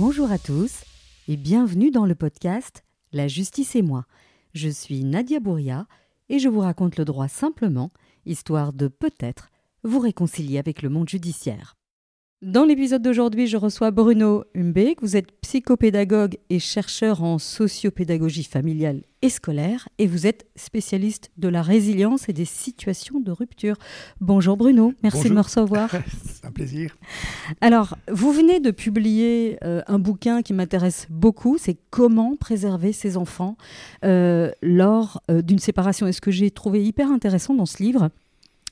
Bonjour à tous et bienvenue dans le podcast La justice et moi. Je suis Nadia Bouria et je vous raconte le droit simplement, histoire de peut-être vous réconcilier avec le monde judiciaire. Dans l'épisode d'aujourd'hui, je reçois Bruno Humbeek. Vous êtes psychopédagogue et chercheur en sociopédagogie familiale et scolaire et vous êtes spécialiste de la résilience et des situations de rupture. Bonjour Bruno, merci de me recevoir. C'est un plaisir. Alors, vous venez de publier euh, un bouquin qui m'intéresse beaucoup, c'est Comment préserver ses enfants euh, lors euh, d'une séparation. Et ce que j'ai trouvé hyper intéressant dans ce livre,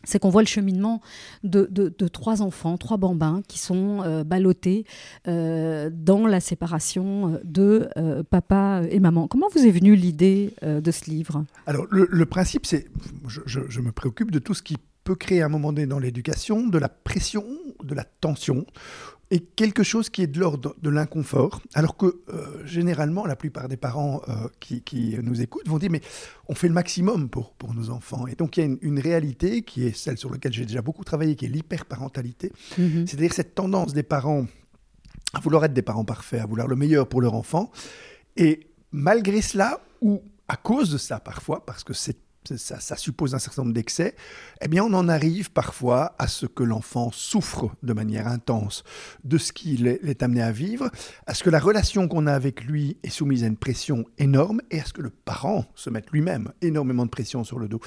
c'est qu'on voit le cheminement de, trois enfants, trois bambins qui sont euh, ballottés euh, dans la séparation de euh, papa et maman. Comment vous est venue l'idée de ce livre? Alors, le, principe, c'est, je, je, me préoccupe de tout ce qui peut créer à un moment donné dans l'éducation de la pression, de la tension, et quelque chose qui est de l'ordre de l'inconfort, alors que euh, généralement la plupart des parents euh, qui, nous écoutent vont dire mais on fait le maximum pour, pour nos enfants. Et donc il y a une, réalité qui est celle sur laquelle j'ai déjà beaucoup travaillé, qui est l'hyperparentalité, mhm. c'est-à-dire cette tendance des parents à vouloir être des parents parfaits, à vouloir le meilleur pour leur enfant, et malgré cela, ou à cause de ça parfois, parce que c'est ça, suppose un certain nombre d'excès, eh bien on en arrive parfois à ce que l'enfant souffre de manière intense de ce qu'il est amené à vivre, à ce que la relation qu'on a avec lui est soumise à une pression énorme et à ce que le parent se mette lui-même énormément de pression sur le dos.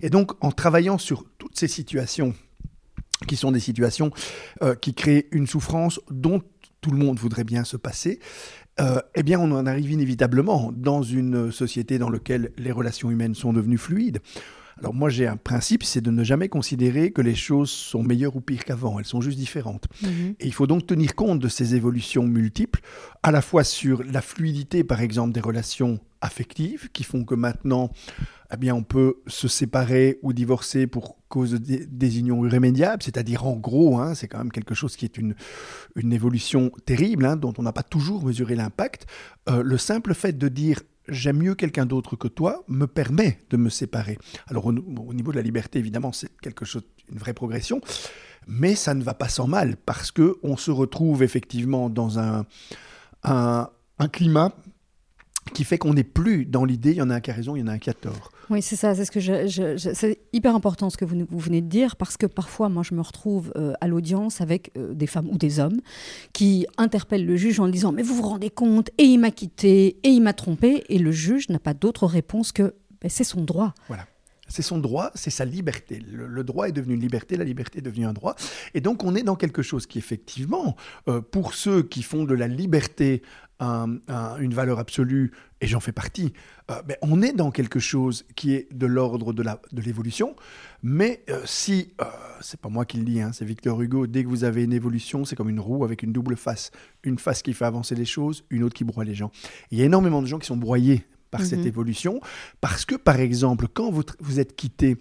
Et donc en travaillant sur toutes ces situations qui sont des situations euh, qui créent une souffrance dont tout le monde voudrait bien se passer, euh, eh bien, on en arrive inévitablement dans une société dans laquelle les relations humaines sont devenues fluides. Alors moi j'ai un principe, c'est de ne jamais considérer que les choses sont meilleures ou pires qu'avant, elles sont juste différentes. Mhm. Et il faut donc tenir compte de ces évolutions multiples, à la fois sur la fluidité par exemple des relations affectives, qui font que maintenant eh bien, on peut se séparer ou divorcer pour cause de désunion irrémédiable, c'est-à-dire en gros, hein, c'est quand même quelque chose qui est une, une évolution terrible, hein, dont on n'a pas toujours mesuré l'impact. Euh, le simple fait de dire j'aime mieux quelqu'un d'autre que toi me permet de me séparer. Alors au, niveau de la liberté, évidemment, c'est quelque chose, une vraie progression, mais ça ne va pas sans mal parce que on se retrouve effectivement dans un, un climat qui fait qu'on n'est plus dans l'idée, il y en a un qui a raison, il y en a un qui a tort. Oui, c'est ça, c'est ce que je, c'est hyper important ce que vous, vous, venez de dire parce que parfois, moi, je me retrouve euh, à l'audience avec euh, des femmes ou des hommes qui interpellent le juge en disant mais vous vous rendez compte et il m'a quitté et il m'a trompé et le juge n'a pas d'autre réponse que ben, c'est son droit. Voilà. C'est son droit, c'est sa liberté. Le, droit est devenu une liberté, la liberté est devenue un droit. Et donc on est dans quelque chose qui effectivement, euh, pour ceux qui font de la liberté une valeur absolue, et j'en fais partie, euh, ben, on est dans quelque chose qui est de l'ordre de l'évolution. mais euh, si, c'est pas moi qui le dis, hein, c'est Victor Hugo, dès que vous avez une évolution, c'est comme une roue avec une double face. Une face qui fait avancer les choses, une autre qui broie les gens. Il y a énormément de gens qui sont broyés par cette mhm. évolution, parce que, par exemple, quand vous, vous êtes quitté,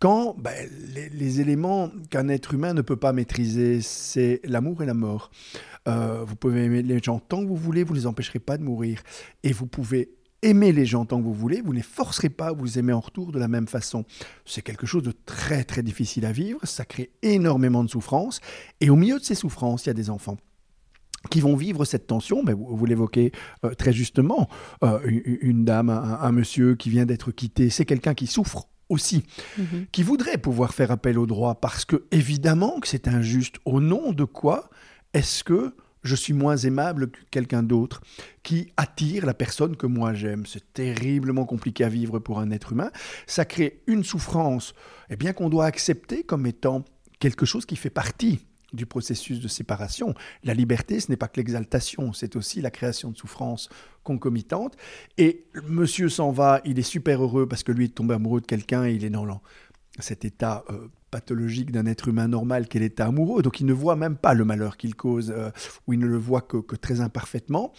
quand ben, les, éléments qu'un être humain ne peut pas maîtriser, c'est l'amour et la mort. Euh, vous pouvez aimer les gens tant que vous voulez, vous ne les empêcherez pas de mourir. Et vous pouvez aimer les gens tant que vous voulez, vous ne les forcerez pas à vous aimer en retour de la même façon. C'est quelque chose de très très difficile à vivre, ça crée énormément de souffrance, et au milieu de ces souffrances, il y a des enfants qui vont vivre cette tension, mais vous, l'évoquez euh, très justement, euh, une, dame, un, monsieur qui vient d'être quitté, c'est quelqu'un qui souffre aussi, mhm. qui voudrait pouvoir faire appel au droit, parce que évidemment que c'est injuste. Au nom de quoi est-ce que je suis moins aimable que quelqu'un d'autre qui attire la personne que moi j'aime? C'est terriblement compliqué à vivre pour un être humain. Ça crée une souffrance, et eh bien qu'on doit accepter comme étant quelque chose qui fait partie du processus de séparation. La liberté, ce n'est pas que l'exaltation, c'est aussi la création de souffrances concomitantes. Et monsieur s'en va, il est super heureux parce que lui est tombé amoureux de quelqu'un et il est dans cet état euh, pathologique d'un être humain normal qu'est l'état amoureux. Donc il ne voit même pas le malheur qu'il cause, euh, ou il ne le voit que, que très imparfaitement.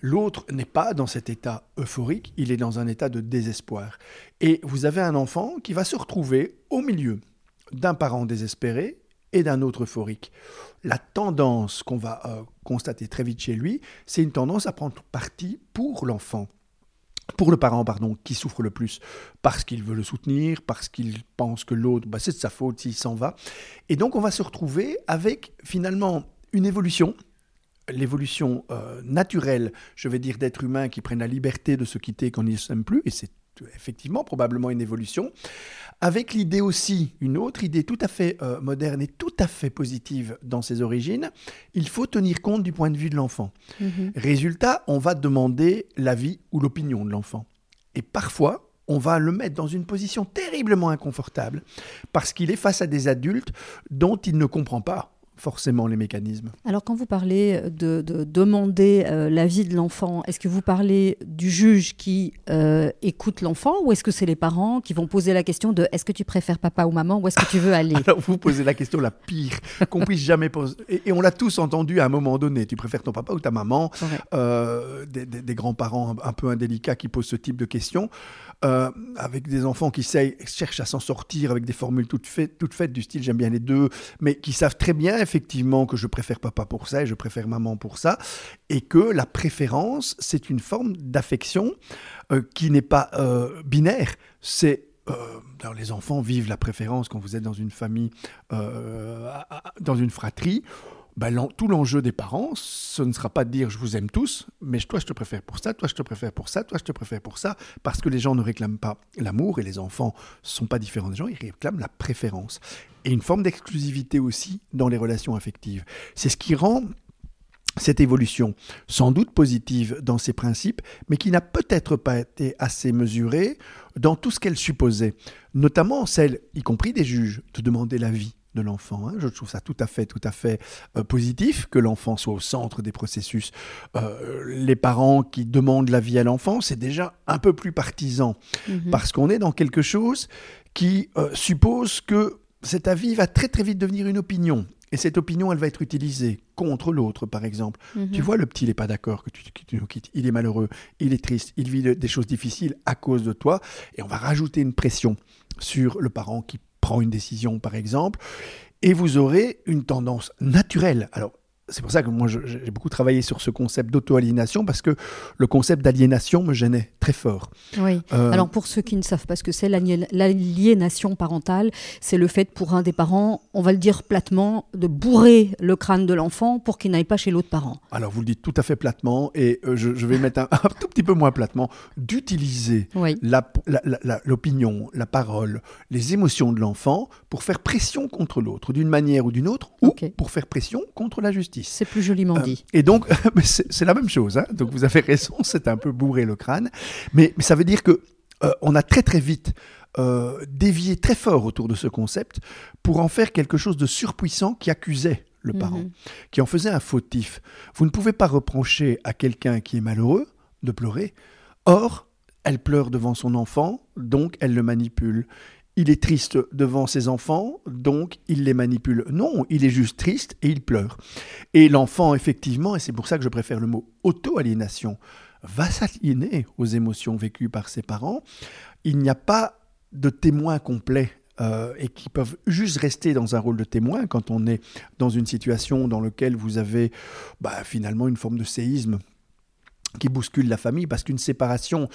L'autre n'est pas dans cet état euphorique, il est dans un état de désespoir. Et vous avez un enfant qui va se retrouver au milieu d'un parent désespéré et d'un autre euphorique. La tendance qu'on va euh, constater très vite chez lui, c'est une tendance à prendre parti pour l'enfant pour le parent, pardon, qui souffre le plus, parce qu'il veut le soutenir, parce qu'il pense que l'autre, bah, c'est de sa faute s'il s'en va. Et donc, on va se retrouver avec finalement une évolution l'évolution euh, naturelle, je vais dire, d'êtres humains qui prennent la liberté de se quitter quand ils ne s'aiment plus, et c'est effectivement probablement une évolution, avec l'idée aussi, une autre idée tout à fait euh, moderne et tout à fait positive dans ses origines, il faut tenir compte du point de vue de l'enfant. Mhm. Résultat, on va demander l'avis ou l'opinion de l'enfant. Et parfois, on va le mettre dans une position terriblement inconfortable parce qu'il est face à des adultes dont il ne comprend pas forcément les mécanismes. Alors quand vous parlez de, de demander euh, l'avis de l'enfant, est-ce que vous parlez du juge qui euh, écoute l'enfant ou est-ce que c'est les parents qui vont poser la question de est-ce que tu préfères papa ou maman ou est-ce que tu veux aller? Alors vous posez la question la pire qu'on puisse jamais poser. Et, et on l'a tous entendu à un moment donné. Tu préfères ton papa ou ta maman? Ouais. Euh, des, des- des grands-parents un, un peu indélicats qui posent ce type de questions, avec des enfants qui cherchent à s'en sortir avec des formules toutes faites, toutes faites du style j'aime bien les deux, mais qui savent très bien effectivement que je préfère papa pour ça et je préfère maman pour ça, et que la préférence, c'est une forme d'affection euh, qui n'est pas euh, binaire, c'est... euh, les enfants vivent la préférence quand vous êtes dans une famille, dans une fratrie l'en- tout l'enjeu des parents, ce ne sera pas de dire je vous aime tous, mais toi je te préfère pour ça, toi je te préfère pour ça, toi je te préfère pour ça, parce que les gens ne réclament pas l'amour et les enfants ne sont pas différents des gens, ils réclament la préférence. Et une forme d'exclusivité aussi dans les relations affectives. C'est ce qui rend cette évolution sans doute positive dans ses principes, mais qui n'a peut-être pas été assez mesurée dans tout ce qu'elle supposait, notamment celle, y compris des juges, de demander l'avis de l'enfant. hein. Je trouve ça tout à fait, tout à fait euh, positif que l'enfant soit au centre des processus. Euh, les parents qui demandent l'avis à l'enfant, c'est déjà un peu plus partisan Mhm. parce qu'on est dans quelque chose qui euh, suppose que cet avis va très très vite devenir une opinion. Et cette opinion, elle va être utilisée contre l'autre, par exemple. Mhm. Tu vois, le petit, il n'est pas d'accord que tu, que tu nous quittes. Il est malheureux, il est triste, il vit de- des choses difficiles à cause de toi. Et on va rajouter une pression sur le parent qui prend une décision, par exemple. Et vous aurez une tendance naturelle. Alors, c'est pour ça que moi, j'ai beaucoup travaillé sur ce concept d'auto-aliénation, parce que le concept d'aliénation me gênait très fort. Oui. Euh, Alors pour ceux qui ne savent pas ce que c'est, l'alié- l'aliénation parentale, c'est le fait pour un des parents, on va le dire platement, de bourrer le crâne de l'enfant pour qu'il n'aille pas chez l'autre parent. Alors, vous le dites tout à fait platement, et euh, je, je vais mettre un, un tout petit peu moins platement, d'utiliser Oui. la- la- la- la- l'opinion, la, parole, les émotions de l'enfant pour faire pression contre l'autre, d'une manière ou d'une autre, ou pour faire pression contre la justice. C'est plus joliment Euh, dit. et donc, c'est la même chose. hein. Donc, vous avez raison, c'est un peu bourré le crâne. Mais, mais ça veut dire que euh, on a très très vite euh, dévié très fort autour de ce concept pour en faire quelque chose de surpuissant qui accusait le parent, Mhm. qui en faisait un fautif. Vous ne pouvez pas reprocher à quelqu'un qui est malheureux de pleurer. Or, elle pleure devant son enfant, donc elle le manipule. Il est triste devant ses enfants, donc il les manipule. Non, il est juste triste et il pleure. Et l'enfant, effectivement, et c'est pour ça que je préfère le mot auto-aliénation, va s'aliéner aux émotions vécues par ses parents. Il n'y a pas de témoin complet euh, et qui peuvent juste rester dans un rôle de témoin quand on est dans une situation dans laquelle vous avez bah, finalement une forme de séisme qui bouscule la famille, parce qu'une séparation,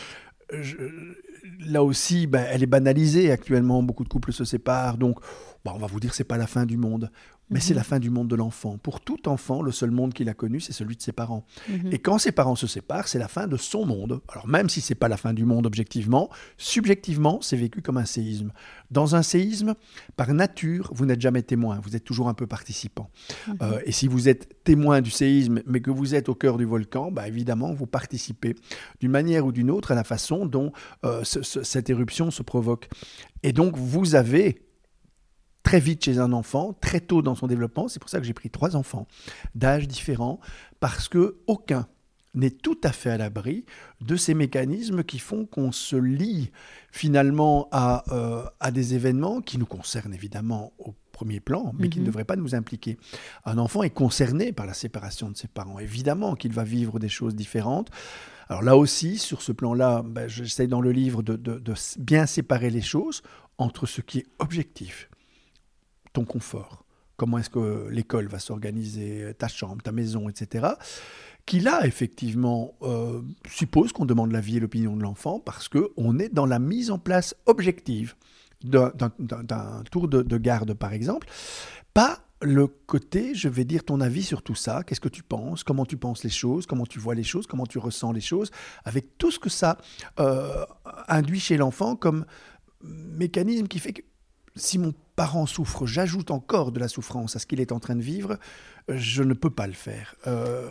là aussi, bah, elle est banalisée actuellement. Beaucoup de couples se séparent, donc bah, on va vous dire c'est pas la fin du monde, mais c'est Mhm. la fin du monde de l'enfant. Pour tout enfant, le seul monde qu'il a connu, c'est celui de ses parents. Mhm. Et quand ses parents se séparent, c'est la fin de son monde. Alors même si c'est pas la fin du monde objectivement, subjectivement, c'est vécu comme un séisme. Dans un séisme, par nature, vous n'êtes jamais témoin, vous êtes toujours un peu participant. Mhm. Euh, et si vous êtes témoin du séisme, mais que vous êtes au cœur du volcan, bah, évidemment, vous participez d'une manière ou d'une autre à la façon dont euh, ce- ce- cette éruption se provoque. Et donc, vous avez très vite chez un enfant, très tôt dans son développement, c'est pour ça que j'ai pris trois enfants d'âges différents, parce que aucun n'est tout à fait à l'abri de ces mécanismes qui font qu'on se lie finalement à, euh, à des événements qui nous concernent évidemment au premier plan, mais qui ne Mhm. devraient pas nous impliquer. Un enfant est concerné par la séparation de ses parents. Évidemment qu'il va vivre des choses différentes. Alors là aussi, sur ce plan-là, ben, j'essaie dans le livre de, de- de s- bien séparer les choses entre ce qui est objectif, ton confort, comment est-ce que l'école va s'organiser, ta chambre, ta maison, etc., qui là, effectivement, euh, suppose qu'on demande l'avis et l'opinion de l'enfant parce qu'on est dans la mise en place objective d'un- tour de, de garde, par exemple, pas le côté, je vais dire ton avis sur tout ça, qu'est-ce que tu penses, comment tu penses les choses, comment tu vois les choses, comment tu ressens les choses, avec tout ce que ça euh, induit chez l'enfant comme mécanisme qui fait que si mon parent souffre, j'ajoute encore de la souffrance à ce qu'il est en train de vivre, je ne peux pas le faire. Euh,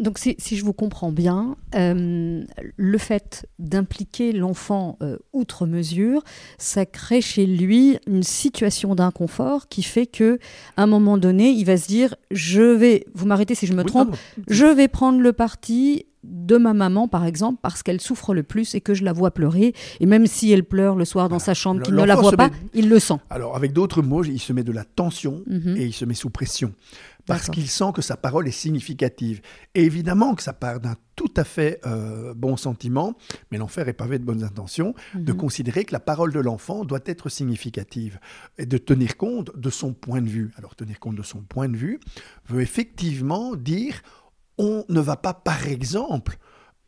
donc si, je vous comprends bien, euh, le fait d'impliquer l'enfant euh, outre mesure, ça crée chez lui une situation d'inconfort qui fait que à un moment donné, il va se dire je vais, vous m'arrêtez si je me trompe, je vais prendre le parti de ma maman, par exemple, parce qu'elle souffre le plus et que je la vois pleurer. Et même si elle pleure le soir dans sa chambre, qu'il ne la voit pas, il le sent. Alors, avec d'autres mots, il se met de la tension mhm. et il se met sous pression parce qu'il sent que sa parole est significative. Et évidemment que ça part d'un tout à fait euh, bon sentiment, mais l'enfer est pavé de bonnes intentions, de mhm. considérer que la parole de l'enfant doit être significative et de tenir compte de son point de vue. Alors tenir compte de son point de vue veut effectivement dire on ne va pas, par exemple,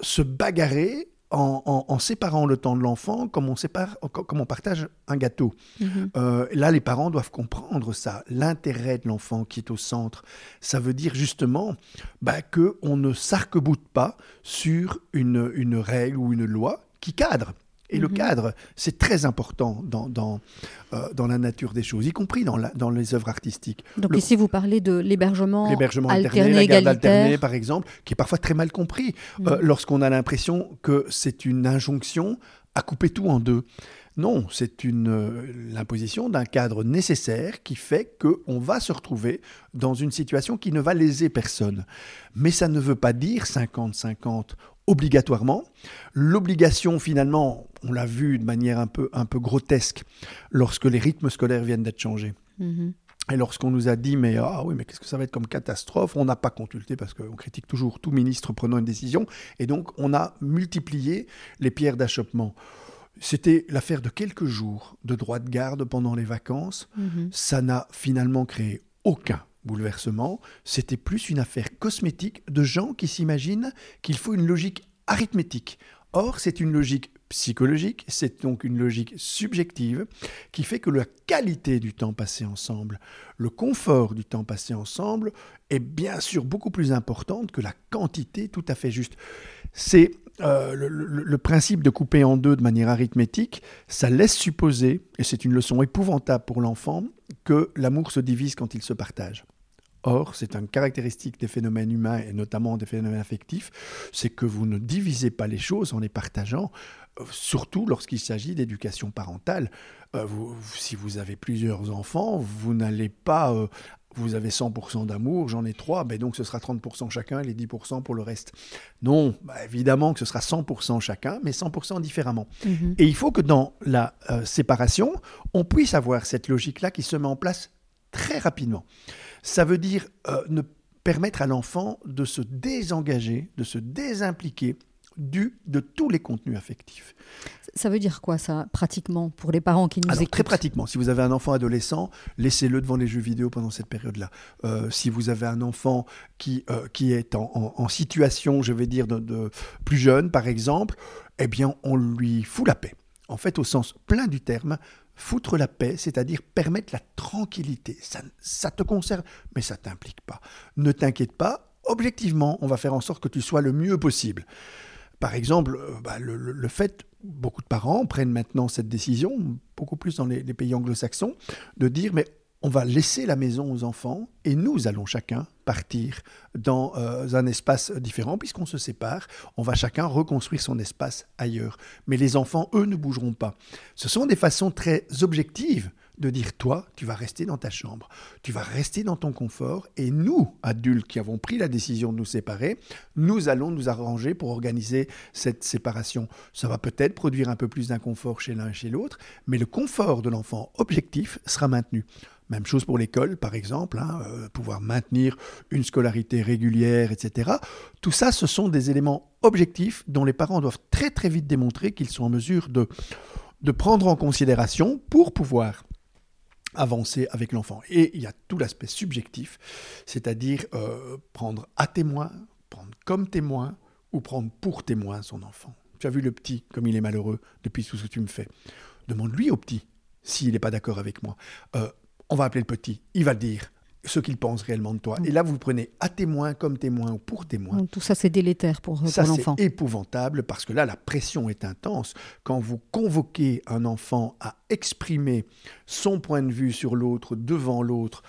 se bagarrer en, séparant le temps de l'enfant comme on, sépare, comme on partage un gâteau. Mhm. Euh, là, les parents doivent comprendre ça, l'intérêt de l'enfant qui est au centre. Ça veut dire justement bah, qu'on ne s'arc-boute pas sur une, une règle ou une loi qui cadre. Et le mhm. cadre, c'est très important dans, dans, euh, dans, la nature des choses, y compris dans, la, dans les œuvres artistiques. Donc ici, vous parlez de l'hébergement alterné, la garde alternée, par exemple, qui est parfois très mal compris euh, mhm. lorsqu'on a l'impression que c'est une injonction à couper tout en deux. Non, c'est une euh, l'imposition d'un cadre nécessaire qui fait qu'on va se retrouver dans une situation qui ne va léser personne. Mais ça ne veut pas dire 50-50 obligatoirement. L'obligation, finalement, on l'a vu de manière un peu, un peu grotesque lorsque les rythmes scolaires viennent d'être changés. Mm-hmm. Et lorsqu'on nous a dit, mais ah oui, mais qu'est-ce que ça va être comme catastrophe? On n'a pas consulté parce qu'on critique toujours tout ministre prenant une décision. Et donc, on a multiplié les pierres d'achoppement. C'était l'affaire de quelques jours de droit de garde pendant les vacances. Mm-hmm. Ça n'a finalement créé aucun bouleversement, c'était plus une affaire cosmétique de gens qui s'imaginent qu'il faut une logique arithmétique. Or, c'est une logique psychologique, c'est donc une logique subjective qui fait que la qualité du temps passé ensemble, le confort du temps passé ensemble est bien sûr beaucoup plus importante que la quantité tout à fait juste. C'est euh, le, principe de couper en deux de manière arithmétique, ça laisse supposer, et c'est une leçon épouvantable pour l'enfant, que l'amour se divise quand il se partage. Or, c'est une caractéristique des phénomènes humains et notamment des phénomènes affectifs, c'est que vous ne divisez pas les choses en les partageant, euh, surtout lorsqu'il s'agit d'éducation parentale. Euh, si vous avez plusieurs enfants, vous n'allez pas... Euh, vous avez 100% d'amour, j'en ai 3, ben donc ce sera 30% chacun et les 10% pour le reste. Non, bah, évidemment que ce sera 100% chacun, mais 100% différemment. Mhm. Et il faut que dans la séparation, on puisse avoir cette logique-là qui se met en place très rapidement. Ça veut dire euh, ne permettre à l'enfant de se désengager, de se désimpliquer du, de tous les contenus affectifs. Ça veut dire quoi ça, pratiquement, pour les parents qui nous Alors, écoutent Très pratiquement, si vous avez un enfant adolescent, laissez-le devant les jeux vidéo pendant cette période-là. Euh, si vous avez un enfant qui, euh, qui est en, situation, je vais dire, de, plus jeune, par exemple, eh bien, on lui fout la paix. En fait, au sens plein du terme, foutre la paix, c'est-à-dire permettre la tranquillité. Ça, te concerne, mais ça t'implique pas. Ne t'inquiète pas, objectivement, on va faire en sorte que tu sois le mieux possible. Par exemple, euh, bah, le, fait, beaucoup de parents prennent maintenant cette décision, beaucoup plus dans les pays anglo-saxons, de dire mais on va laisser la maison aux enfants et nous allons chacun partir dans euh, un espace différent puisqu'on se sépare. On va chacun reconstruire son espace ailleurs. Mais les enfants, eux, ne bougeront pas. Ce sont des façons très objectives de dire toi, tu vas rester dans ta chambre, tu vas rester dans ton confort, et nous, adultes qui avons pris la décision de nous séparer, nous allons nous arranger pour organiser cette séparation. Ça va peut-être produire un peu plus d'inconfort chez l'un et chez l'autre, mais le confort de l'enfant objectif sera maintenu. Même chose pour l'école, par exemple, hein, euh, pouvoir maintenir une scolarité régulière, etc. Tout ça, ce sont des éléments objectifs dont les parents doivent très très vite démontrer qu'ils sont en mesure de, de prendre en considération pour pouvoir avancer avec l'enfant. Et il y a tout l'aspect subjectif, c'est-à-dire euh, prendre à témoin, prendre comme témoin ou prendre pour témoin son enfant. Tu as vu le petit, comme il est malheureux depuis tout ce que tu me fais. Demande-lui au petit s'il n'est pas d'accord avec moi. Euh, on va appeler le petit, il va dire. ce qu'ils pensent réellement de toi. Et là, vous le prenez à témoin, comme témoin ou pour témoin. Donc, tout ça, c'est délétère pour, pour Ça, l'enfant. c'est épouvantable parce que là, la pression est intense. Quand vous convoquez un enfant à exprimer son point de vue sur l'autre, devant l'autre,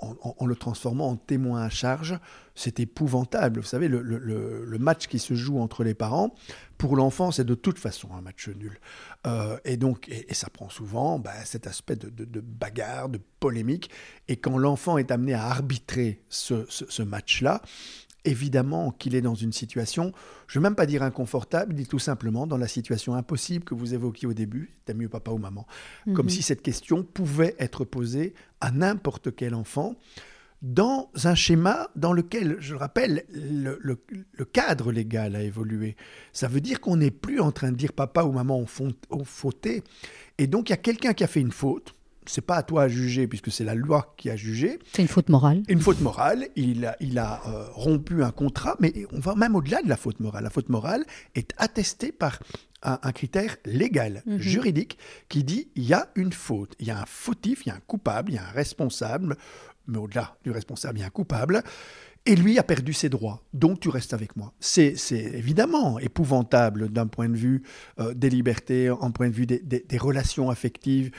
en, le transformant en témoin à charge, c'est épouvantable. Vous savez, le, match qui se joue entre les parents, pour l'enfant, c'est de toute façon un match nul. Euh, et donc, et, ça prend souvent bah, cet aspect de, bagarre, de polémique. Et quand l'enfant est amené à arbitrer ce match-là, évidemment qu'il est dans une situation, je ne vais même pas dire inconfortable, il est tout simplement dans la situation impossible que vous évoquiez au début, t'aimes mieux papa ou maman. Comme si cette question pouvait être posée à n'importe quel enfant dans un schéma dans lequel, je le rappelle, le, le- le cadre légal a évolué. Ça veut dire qu'on n'est plus en train de dire papa ou maman ont, font- ont fauté. Et donc, il y a quelqu'un qui a fait une faute. C'est pas à toi à juger, puisque c'est la loi qui a jugé. C'est une faute morale. Une faute morale, il a, il a euh, rompu un contrat, mais on va même au-delà de la faute morale. La faute morale est attestée par un, un critère légal, Mhm. juridique, qui dit il y a une faute, il y a un fautif, il y a un coupable, il y a un responsable, mais au-delà du responsable, il y a un coupable. Et lui a perdu ses droits, donc tu restes avec moi. C'est c'est évidemment épouvantable d'un point de vue euh, des libertés, en point de vue des, des- des relations affectives.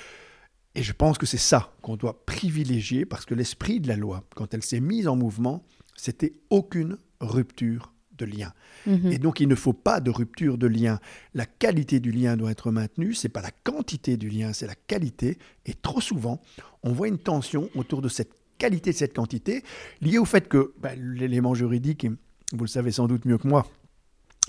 Et je pense que c'est ça qu'on doit privilégier parce que l'esprit de la loi, quand elle s'est mise en mouvement, c'était aucune rupture de lien. Mhm. Et donc il ne faut pas de rupture de lien. La qualité du lien doit être maintenue, c'est pas la quantité du lien, c'est la qualité. Et trop souvent, on voit une tension autour de cette qualité, de cette quantité, liée au fait que ben, l'élément juridique, vous le savez sans doute mieux que moi,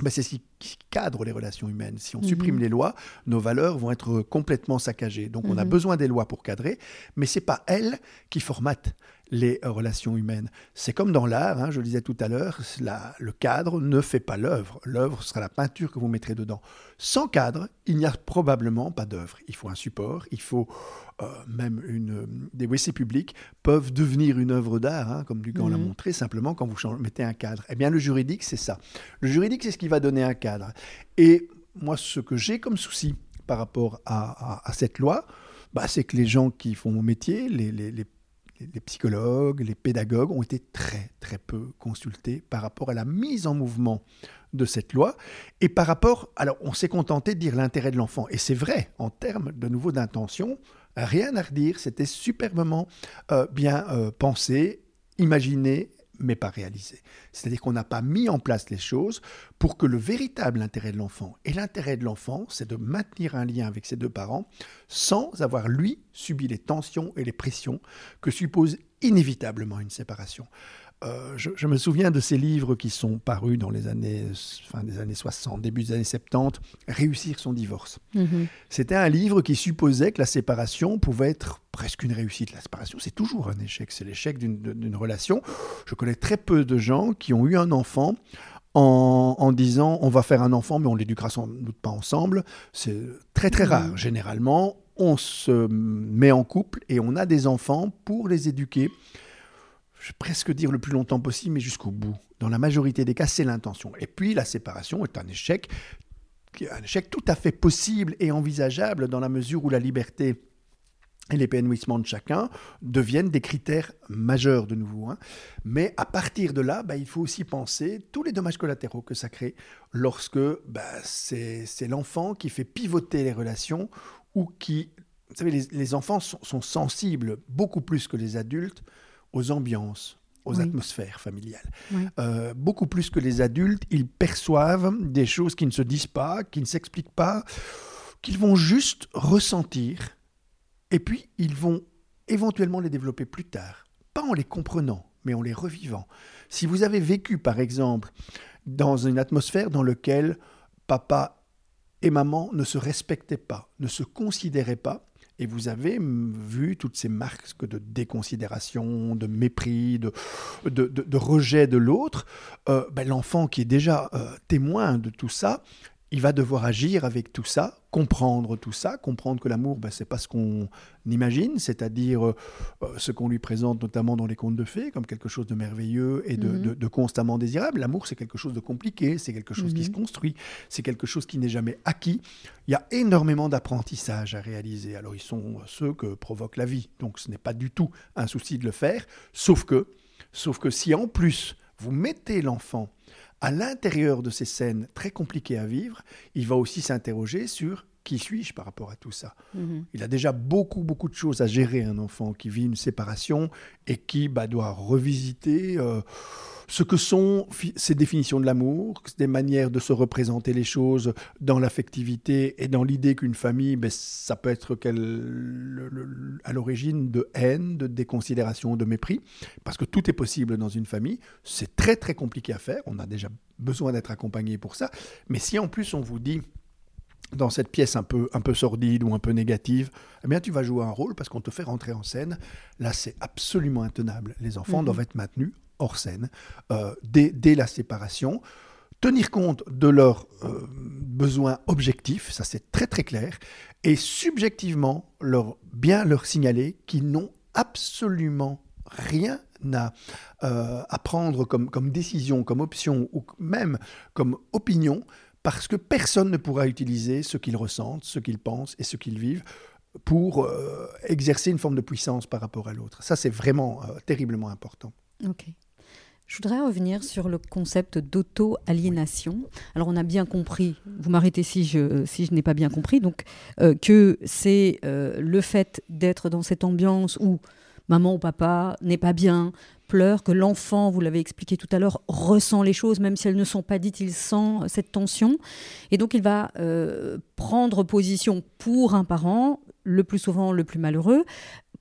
ben, c'est ce qui qui cadre les relations humaines. Si on Mhm. supprime les lois, nos valeurs vont être complètement saccagées. Donc on a Mhm. besoin des lois pour cadrer, mais c'est pas elles qui formatent les euh, relations humaines. C'est comme dans l'art, hein, je le disais tout à l'heure, le cadre ne fait pas l'œuvre. L'œuvre sera la peinture que vous mettrez dedans. Sans cadre, il n'y a probablement pas d'œuvre. Il faut un support, il faut euh, même une, des WC publics peuvent devenir une œuvre d'art, hein, comme Ducamp l'a Mhm. montré, simplement quand vous mettez un cadre. Eh bien, le juridique, c'est ça. Le juridique, c'est ce qui va donner un cadre. Et moi, ce que j'ai comme souci par rapport à, cette loi, bah, c'est que les gens qui font mon métier, les psychologues, les pédagogues, ont été très, très peu consultés par rapport à la mise en mouvement de cette loi. Et par rapport, alors on s'est contenté de dire l'intérêt de l'enfant. Et c'est vrai, en termes de nouveau d'intention, rien à redire, c'était superbement euh, bien euh, pensé, imaginé, mais pas réalisé. C'est-à-dire qu'on n'a pas mis en place les choses pour que le véritable intérêt de l'enfant, et l'intérêt de l'enfant, c'est de maintenir un lien avec ses deux parents sans avoir, lui, subi les tensions et les pressions que suppose inévitablement une séparation. Euh, je, je me souviens de ces livres qui sont parus dans les années, fin des années 60, début des années 70, Réussir son divorce. Mhm. C'était un livre qui supposait que la séparation pouvait être presque une réussite. La séparation, c'est toujours un échec. C'est l'échec d'une- d'une relation. Je connais très peu de gens qui ont eu un enfant en, en disant on va faire un enfant, mais on l'éduquera sans doute pas ensemble. C'est très très rare. Généralement, on se met en couple et on a des enfants pour les éduquer. Je vais presque dire le plus longtemps possible, mais jusqu'au bout. Dans la majorité des cas, c'est l'intention. Et puis, la séparation est un échec un échec tout à fait possible et envisageable dans la mesure où la liberté et l'épanouissement de chacun deviennent des critères majeurs de nouveau. hein. Mais à partir de là, bah, il faut aussi penser tous les dommages collatéraux que ça crée lorsque bah, c'est l'enfant qui fait pivoter les relations ou qui... Vous savez, les, enfants sont sensibles beaucoup plus que les adultes aux ambiances, aux Oui. atmosphères familiales. Oui. Euh, beaucoup plus que les adultes, ils perçoivent des choses qui ne se disent pas, qui ne s'expliquent pas, qu'ils vont juste ressentir, et puis ils vont éventuellement les développer plus tard, pas en les comprenant, mais en les revivant. Si vous avez vécu, par exemple, dans une atmosphère dans laquelle papa et maman ne se respectaient pas, ne se considéraient pas, et vous avez vu toutes ces marques de déconsidération, de mépris, de rejet de l'autre, euh, ben, l'enfant qui est déjà euh, témoin de tout ça, il va devoir agir avec tout ça, comprendre tout ça, comprendre que l'amour, ben, c'est pas ce qu'on imagine, c'est-à-dire euh, ce qu'on lui présente notamment dans les contes de fées comme quelque chose de merveilleux et de, mhm. constamment désirable. L'amour, c'est quelque chose de compliqué, c'est quelque chose qui se mhm. construit, c'est quelque chose qui n'est jamais acquis. Il y a énormément d'apprentissage à réaliser. Alors, ils sont ceux que provoque la vie, donc ce n'est pas du tout un souci de le faire, sauf que, sauf que si en plus vous mettez l'enfant à l'intérieur de ces scènes très compliquées à vivre, il va aussi s'interroger sur qui suis-je par rapport à tout ça mhm. Il a déjà beaucoup, beaucoup de choses à gérer, un enfant qui vit une séparation et qui bah, doit revisiter euh, ce que sont ces définitions de l'amour, des manières de se représenter les choses dans l'affectivité et dans l'idée qu'une famille, ben, ça peut être à l'origine de haine, de déconsidération, de mépris, parce que tout est possible dans une famille. C'est très très compliqué à faire, on a déjà besoin d'être accompagné pour ça, mais si en plus on vous dit dans cette pièce un peu, un peu sordide ou un peu négative, eh bien tu vas jouer un rôle parce qu'on te fait rentrer en scène. Là, c'est absolument intenable. Les enfants mhm. doivent être maintenus hors scène euh, dès, la séparation. Tenir compte de leurs euh, besoins objectifs, ça c'est très très clair, et subjectivement leur, bien leur signaler qu'ils n'ont absolument rien à, euh, prendre comme, comme décision, comme option ou même comme opinion, parce que personne ne pourra utiliser ce qu'ils ressentent, ce qu'ils pensent et ce qu'ils vivent pour exercer une forme de puissance par rapport à l'autre. Ça, c'est vraiment terriblement important. Ok. Je voudrais revenir sur le concept d'auto-aliénation. Alors on a bien compris, vous m'arrêtez si je, si je n'ai pas bien compris, donc euh, que c'est euh, le fait d'être dans cette ambiance où maman ou papa n'est pas bien, pleure, que l'enfant, vous l'avez expliqué tout à l'heure, ressent les choses, même si elles ne sont pas dites, il sent cette tension. Et donc il va euh, prendre position pour un parent, le plus souvent le plus malheureux,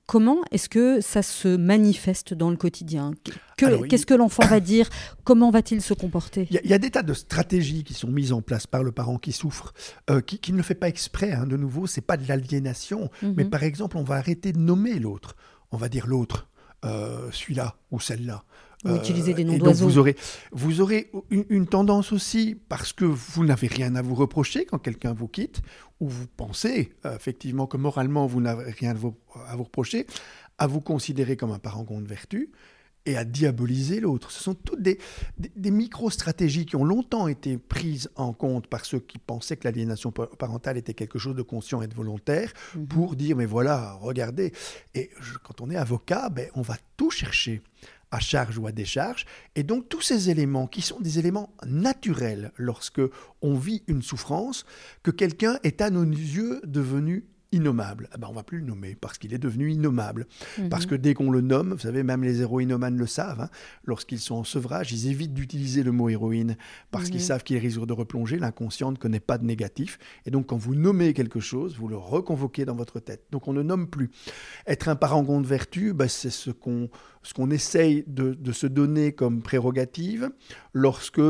Comment est-ce que ça se manifeste dans le quotidien? Qu'est-ce que l'enfant va dire? Comment va-t-il se comporter? Il y, a des tas de stratégies qui sont mises en place par le parent qui souffre, euh, qui, ne le fait pas exprès. Hein, de nouveau, c'est pas de l'aliénation, mhm. mais par exemple, on va arrêter de nommer l'autre. On va dire l'autre, euh, celui-là ou celle-là. Ou utiliser des noms d'oiseaux. Vous aurez, vous aurez une, tendance aussi, parce que vous n'avez rien à vous reprocher quand quelqu'un vous quitte, ou vous pensez euh, effectivement que moralement vous n'avez rien à vous, reprocher, à vous considérer comme un parent contre vertu et à diaboliser l'autre. Ce sont toutes des, des, micro-stratégies qui ont longtemps été prises en compte par ceux qui pensaient que l'aliénation parentale était quelque chose de conscient et de volontaire mhm. pour dire, mais voilà, regardez. Et quand on est avocat, ben, on va tout chercher à charge ou à décharge. Et donc tous ces éléments qui sont des éléments naturels lorsque on vit une souffrance, que quelqu'un est à nos yeux devenu innommable. Eh ben, on va plus le nommer parce qu'il est devenu innommable. Mhm. Parce que dès qu'on le nomme, vous savez, même les héroïnomanes le savent, hein, lorsqu'ils sont en sevrage, ils évitent d'utiliser le mot héroïne parce qu'ils mhm. savent qu'il risque de replonger. L'inconscient ne connaît pas de négatif. Et donc, quand vous nommez quelque chose, vous le reconvoquez dans votre tête. Donc, on ne nomme plus. Être un parangon de vertu, ben, c'est ce qu'on ce qu'on essaye de, de se donner comme prérogative lorsque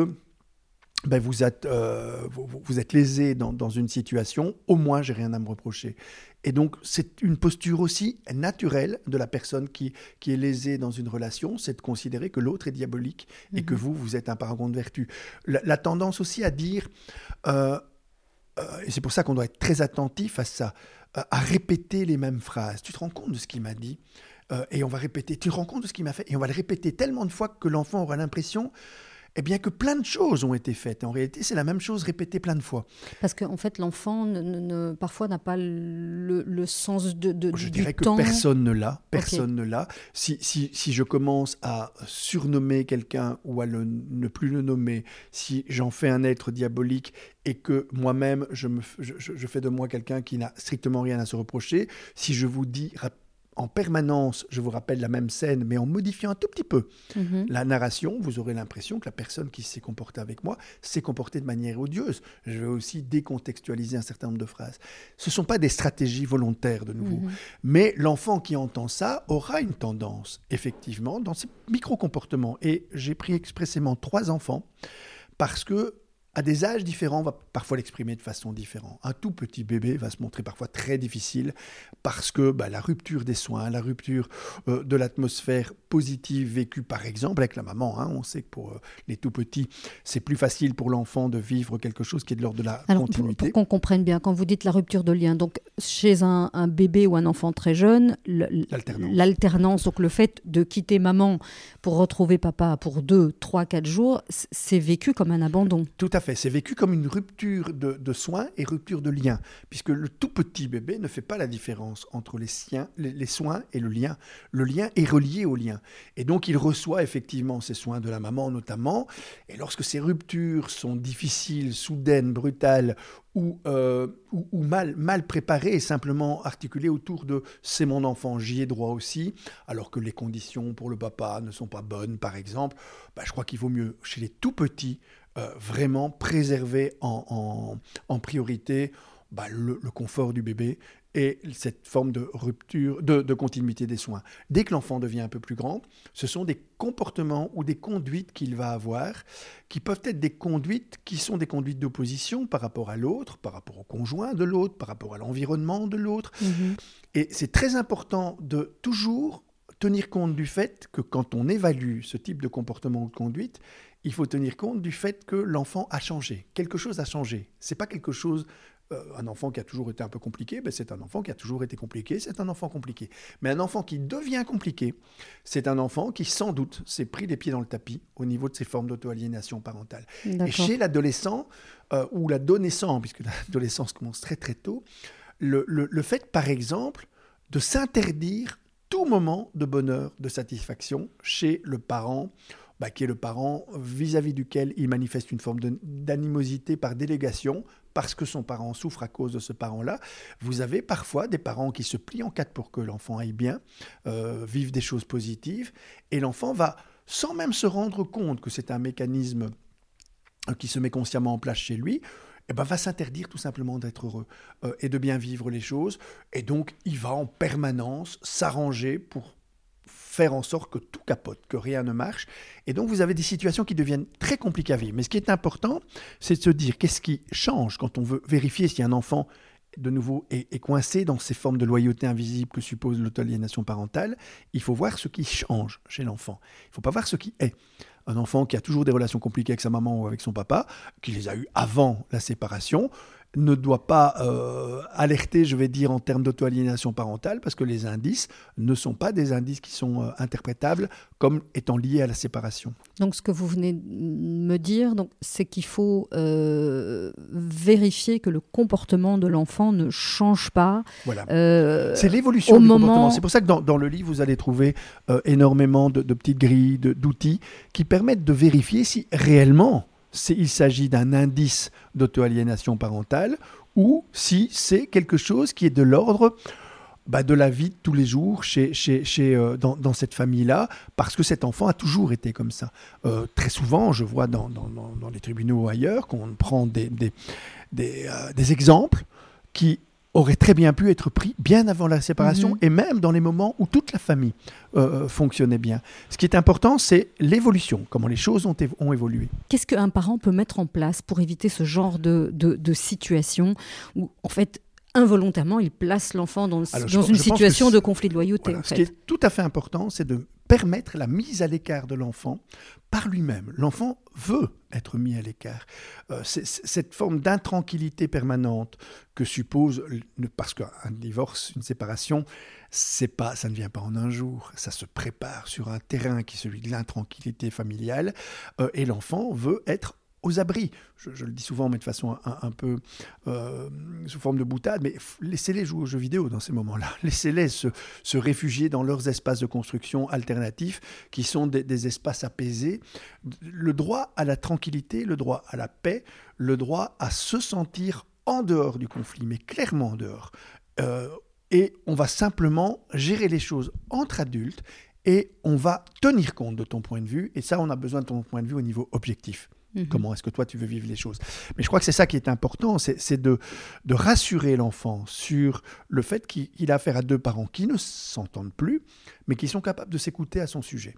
ben vous, êtes, euh, vous, êtes lésé dans, dans, une situation, au moins j'ai rien à me reprocher. Et donc c'est une posture aussi naturelle de la personne qui, qui est lésée dans une relation, c'est de considérer que l'autre est diabolique et que mhm. vous, vous êtes un paragon de vertu. La, tendance aussi à dire, euh, euh, et c'est pour ça qu'on doit être très attentif à ça, à répéter les mêmes phrases. Tu te rends compte de ce qu'il m'a dit? Et on va répéter, tu te rends compte de ce qu'il m'a fait, et on va le répéter tellement de fois que l'enfant aura l'impression eh bien que plein de choses ont été faites. En réalité, c'est la même chose répétée plein de fois. Parce qu'en fait, l'enfant ne, parfois n'a pas le, sens de, de je dirais que personne ne l'a. Personne ne l'a. Si, si, si, je commence à surnommer quelqu'un ou à ne plus le nommer, si j'en fais un être diabolique et que moi-même, je, me, je, je fais de moi quelqu'un qui n'a strictement rien à se reprocher, si je vous dis en permanence, je vous rappelle la même scène, mais en modifiant un tout petit peu mhm. la narration, vous aurez l'impression que la personne qui s'est comportée avec moi s'est comportée de manière odieuse. Je vais aussi décontextualiser un certain nombre de phrases. Ce ne sont pas des stratégies volontaires de nouveau, mhm. mais l'enfant qui entend ça aura une tendance, effectivement, dans ses micro-comportements. Et j'ai pris expressément trois enfants parce que à des âges différents, on va parfois l'exprimer de façon différente. Un tout petit bébé va se montrer parfois très difficile parce que bah, la rupture des soins, la rupture euh, de l'atmosphère positive vécue par exemple avec la maman, hein, on sait que pour euh, les tout petits, c'est plus facile pour l'enfant de vivre quelque chose qui est de l'ordre de la continuité. Pour, qu'on comprenne bien, quand vous dites la rupture de lien, donc chez un, bébé ou un enfant très jeune, l'alternance, donc le fait de quitter maman pour retrouver papa pour deux, trois, quatre jours, c'est vécu comme un abandon. Tout à C'est vécu comme une rupture de, soins et rupture de lien, puisque le tout petit bébé ne fait pas la différence entre les, soins et le lien. Le lien est relié au lien. Et donc, il reçoit effectivement ces soins de la maman notamment. Et lorsque ces ruptures sont difficiles, soudaines, brutales, ou, euh, mal, mal préparées et simplement articulées autour de c'est mon enfant, j'y ai droit aussi, alors que les conditions pour le papa ne sont pas bonnes, par exemple, bah, je crois qu'il vaut mieux chez les tout petits euh, vraiment préserver en, priorité bah, le, confort du bébé et cette forme de rupture, de, continuité des soins. Dès que l'enfant devient un peu plus grand, ce sont des comportements ou des conduites qu'il va avoir qui peuvent être des conduites qui sont des conduites d'opposition par rapport à l'autre, par rapport au conjoint de l'autre, par rapport à l'environnement de l'autre. Mm-hmm. Et c'est très important de toujours tenir compte du fait que quand on évalue ce type de comportement ou de conduite, il faut tenir compte du fait que l'enfant a changé. Quelque chose a changé. C'est pas quelque chose. Euh, un enfant qui a toujours été un peu compliqué, ben c'est un enfant qui a toujours été compliqué, c'est un enfant compliqué. Mais un enfant qui devient compliqué, c'est un enfant qui sans doute s'est pris les pieds dans le tapis au niveau de ses formes d'auto-aliénation parentale. Et chez l'adolescent euh, ou l'adolescent, puisque l'adolescence commence très très tôt, le, le fait par exemple de s'interdire tout moment de bonheur, de satisfaction chez le parent bah, qui est le parent vis-à-vis duquel il manifeste une forme d'animosité par délégation, parce que son parent souffre à cause de ce parent-là. Vous avez parfois des parents qui se plient en quatre pour que l'enfant aille bien, euh, vive des choses positives, et l'enfant va, sans même se rendre compte que c'est un mécanisme euh, qui se met consciemment en place chez lui, eh ben, va s'interdire tout simplement d'être heureux euh, et de bien vivre les choses. Et donc, il va en permanence s'arranger pour faire en sorte que tout capote, que rien ne marche. Et donc, vous avez des situations qui deviennent très compliquées à vivre. Mais ce qui est important, c'est de se dire qu'est-ce qui change quand on veut vérifier si un enfant, de nouveau, est, coincé dans ces formes de loyauté invisible que suppose l'autoliénation parentale. Il faut voir ce qui change chez l'enfant. Il ne faut pas voir ce qui est. Un enfant qui a toujours des relations compliquées avec sa maman ou avec son papa, qui les a eues avant la séparation, ne doit pas euh, alerter, je vais dire, en termes d'auto-aliénation parentale, parce que les indices ne sont pas des indices qui sont euh, interprétables comme étant liés à la séparation. Donc, ce que vous venez de me dire, c'est qu'il faut euh, vérifier que le comportement de l'enfant ne change pas. Voilà. c'est l'évolution du comportement. C'est pour ça que dans, le livre, vous allez trouver énormément de, de petites grilles, d'outils qui permettent de vérifier si réellement il s'agit d'un indice d'auto-aliénation parentale ou si c'est quelque chose qui est de l'ordre bah, de la vie de tous les jours chez, chez, chez euh, dans, cette famille-là, parce que cet enfant a toujours été comme ça. Euh, très souvent, je vois dans, dans, les tribunaux ou ailleurs qu'on prend des, des, des, euh, des exemples qui aurait très bien pu être pris bien avant la séparation mhm. et même dans les moments où toute la famille euh, euh, fonctionnait bien. Ce qui est important, c'est l'évolution, comment les choses ont, ont évolué. Qu'est-ce qu'un parent peut mettre en place pour éviter ce genre de, de, situation où, en fait, involontairement, il place l'enfant dans, dans une situation de conflit de loyauté. Ce qui est tout à fait important, c'est de permettre la mise à l'écart de l'enfant par lui-même. L'enfant veut être mis à l'écart. Euh, cette forme d'intranquillité permanente que suppose, parce qu'un divorce, une séparation, c'est pas, ça ne vient pas en un jour, ça se prépare sur un terrain qui est celui de l'intranquillité familiale, euh, et l'enfant veut être aux abris. Je, le dis souvent, mais de façon un, peu euh, sous forme de boutade, mais laissez-les jouer aux jeux vidéo dans ces moments-là. Laissez-les se, réfugier dans leurs espaces de construction alternatifs, qui sont des, espaces apaisés. Le droit à la tranquillité, le droit à la paix, le droit à se sentir en dehors du conflit, mais clairement en dehors. Euh, et on va simplement gérer les choses entre adultes et on va tenir compte de ton point de vue. Et ça, on a besoin de ton point de vue au niveau objectif. Mhm. Comment est-ce que toi tu veux vivre les choses? Mais je crois que c'est ça qui est important, c'est de, de, rassurer l'enfant sur le fait qu'il a affaire à deux parents qui ne s'entendent plus, mais qui sont capables de s'écouter à son sujet.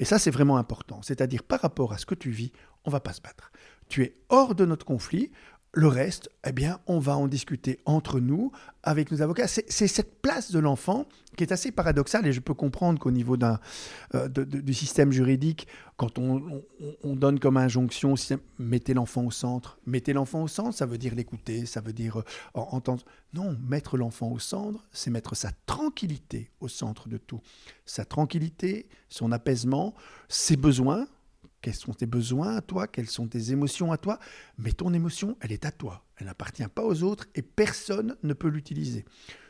Et ça, c'est vraiment important. C'est-à-dire, par rapport à ce que tu vis, on va pas se battre. tu es hors de notre conflit, le reste, eh bien, on va en discuter entre nous, avec nos avocats. C'est cette place de l'enfant qui est assez paradoxale, et je peux comprendre qu'au niveau euh, du système juridique, quand on, donne comme injonction, mettez l'enfant au centre, mettez l'enfant au centre, ça veut dire l'écouter, ça veut dire euh, entendre. Non, mettre l'enfant au centre, c'est mettre sa tranquillité au centre de tout. Sa tranquillité, son apaisement, ses besoins, quels sont tes besoins à toi, quelles sont tes émotions à toi, mais ton émotion, elle est à toi, elle n'appartient pas aux autres et personne ne peut l'utiliser.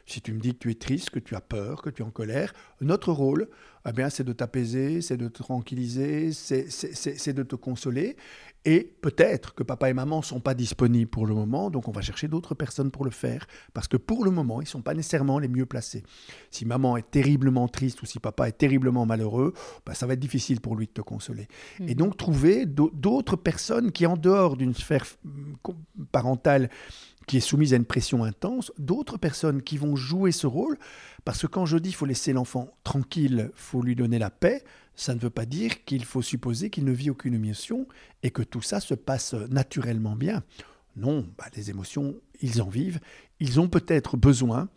Si tu me dis que tu es triste, que tu as peur, que tu es en colère, notre rôle, eh bien, c'est de t'apaiser, c'est de te tranquilliser, c'est de te consoler. Et peut-être que papa et maman ne sont pas disponibles pour le moment, donc on va chercher d'autres personnes pour le faire, parce que pour le moment, ils ne sont pas nécessairement les mieux placés. Si maman est terriblement triste ou si papa est terriblement malheureux, ben, ça va être difficile pour lui de te consoler. Et mhm. donc trouver d'autres personnes qui, en dehors d'une sphère parentale qui est soumise à une pression intense, d'autres personnes qui vont jouer ce rôle, parce que quand je dis qu'il faut laisser l'enfant tranquille, faut lui donner la paix, ça ne veut pas dire qu'il faut supposer qu'il ne vit aucune émotion et que tout ça se passe naturellement bien. Non, bah, les émotions, ils en vivent. Ils ont peut-être besoin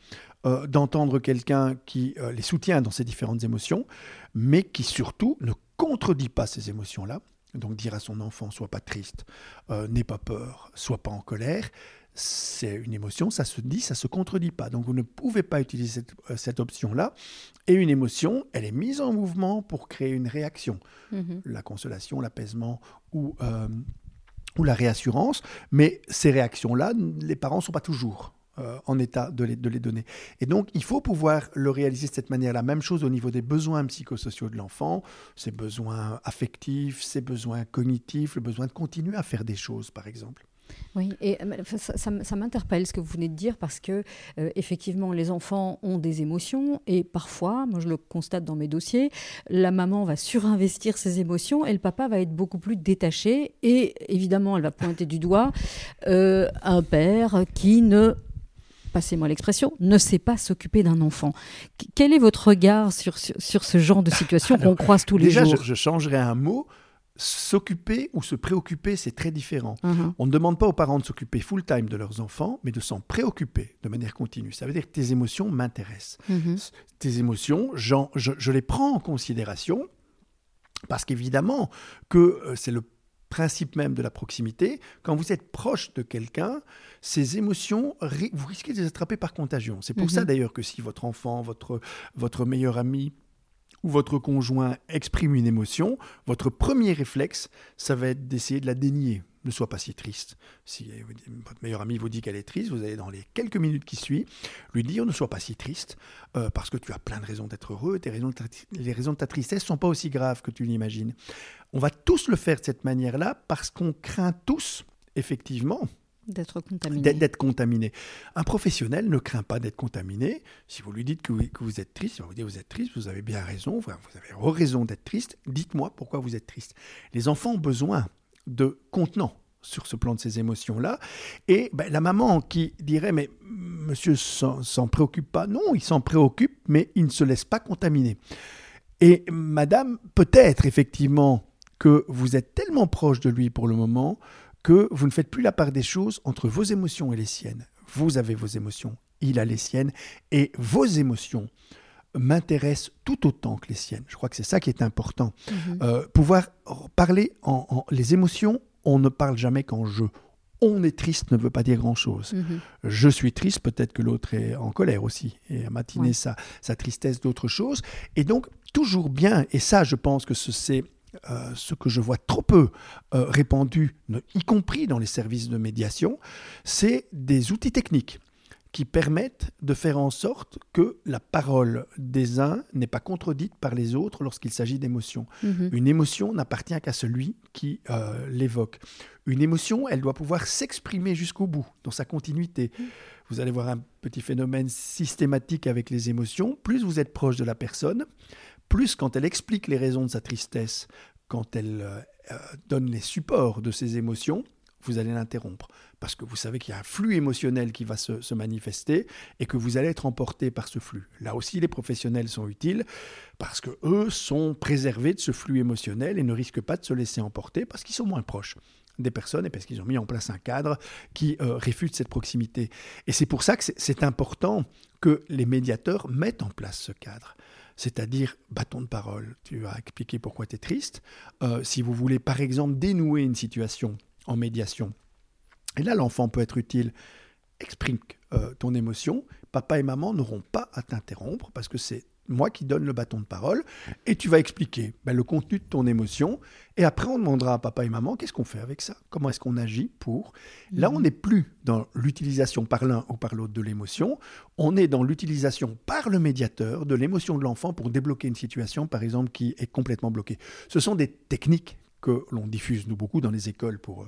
euh, d'entendre quelqu'un qui euh, les soutient dans ces différentes émotions, mais qui surtout ne contredit pas ces émotions-là. Donc dire à son enfant, sois pas triste, euh, n'aie pas peur, sois pas en colère, c'est une émotion, ça se dit, ça se contredit pas. Donc vous ne pouvez pas utiliser cette, euh, option-là. Et une émotion, elle est mise en mouvement pour créer une réaction. Mhm. La consolation, l'apaisement ou, euh, ou la réassurance. Mais ces réactions-là, les parents ne sont pas toujours euh, en état de les, de les, donner. Et donc, il faut pouvoir le réaliser de cette manière. La même chose au niveau des besoins psychosociaux de l'enfant, ses besoins affectifs, ses besoins cognitifs, le besoin de continuer à faire des choses, par exemple. Oui, et euh, ça, m'interpelle ce que vous venez de dire parce que euh, effectivement les enfants ont des émotions et parfois, moi je le constate dans mes dossiers, la maman va surinvestir ses émotions et le papa va être beaucoup plus détaché et évidemment elle va pointer du doigt euh, un père qui ne passez-moi l'expression, ne sait pas s'occuper d'un enfant. Quel est votre regard sur, sur, ce genre de situation qu'on croise tous les jours Déjà, je, je changerais un mot s'occuper ou se préoccuper, c'est très différent. Mhm. On ne demande pas aux parents de s'occuper full-time de leurs enfants, mais de s'en préoccuper de manière continue. Ça veut dire que tes émotions m'intéressent. Mhm. Tes émotions, je, les prends en considération parce qu'évidemment que euh, c'est le principe même de la proximité. Quand vous êtes proche de quelqu'un, ces émotions, vous risquez de les attraper par contagion. C'est pour ça mhm. d'ailleurs que si votre enfant, votre, votre meilleur ami, ou votre conjoint exprime une émotion, votre premier réflexe, ça va être d'essayer de la dénier. Ne sois pas si triste. Si votre meilleur ami vous dit qu'elle est triste, vous allez dans les quelques minutes qui suivent lui dire ne sois pas si triste euh, parce que tu as plein de raisons d'être heureux. Les raisons de ta tristesse sont pas aussi graves que tu l'imagines. On va tous le faire de cette manière-là parce qu'on craint tous effectivement D'être contaminé. D'être contaminé. Un professionnel ne craint pas d'être contaminé. Si vous lui dites que vous, êtes triste, il va vous dire vous êtes triste, vous avez bien raison, vous avez raison d'être triste, dites-moi pourquoi vous êtes triste. Les enfants ont besoin de contenants sur ce plan de ces émotions-là. Et ben, la maman qui dirait, mais monsieur s'en préoccupe pas, non, il s'en préoccupe, mais il ne se laisse pas contaminer. Et madame, peut-être effectivement que vous êtes tellement proche de lui pour le moment que vous ne faites plus la part des choses entre vos émotions et les siennes. Vous avez vos émotions, il a les siennes, et vos émotions m'intéressent tout autant que les siennes. Je crois que c'est ça qui est important. Mhm. Euh, pouvoir parler en, les émotions, on ne parle jamais qu'en je. On est triste ne veut pas dire grand-chose. Mhm. Je suis triste, peut-être que l'autre est en colère aussi, et a matiné sa, sa tristesse d'autre chose. Et donc, toujours bien, et ça, je pense que c'est euh, ce que je vois trop peu euh, répandu, y compris dans les services de médiation, c'est des outils techniques qui permettent de faire en sorte que la parole des uns n'est pas contredite par les autres lorsqu'il s'agit d'émotions. Mhm. Une émotion n'appartient qu'à celui qui euh, l'évoque. Une émotion, elle doit pouvoir s'exprimer jusqu'au bout, dans sa continuité. Mhm. Vous allez voir un petit phénomène systématique avec les émotions. Plus vous êtes proche de la personne, plus quand elle explique les raisons de sa tristesse, quand elle euh, euh, donne les supports de ses émotions, vous allez l'interrompre. Parce que vous savez qu'il y a un flux émotionnel qui va se, manifester et que vous allez être emporté par ce flux. Là aussi, les professionnels sont utiles parce que eux sont préservés de ce flux émotionnel et ne risquent pas de se laisser emporter parce qu'ils sont moins proches. des personnes et parce qu'ils ont mis en place un cadre qui euh, réfute cette proximité. Et c'est pour ça que c'est important que les médiateurs mettent en place ce cadre. C'est-à-dire bâton de parole. Tu vas expliquer pourquoi tu es triste. Euh, si vous voulez, par exemple, dénouer une situation en médiation, et là, l'enfant peut être utile. Exprime euh, ton émotion. Papa et maman n'auront pas à t'interrompre parce que c'est moi qui donne le bâton de parole, et tu vas expliquer ben, le contenu de ton émotion, et après on demandera à papa et maman qu'est-ce qu'on fait avec ça, comment est-ce qu'on agit pour? Là, on n'est plus dans l'utilisation par l'un ou par l'autre de l'émotion, on est dans l'utilisation par le médiateur de l'émotion de l'enfant pour débloquer une situation, par exemple, qui est complètement bloquée. Ce sont des techniques que l'on diffuse, nous, beaucoup dans les écoles pour euh,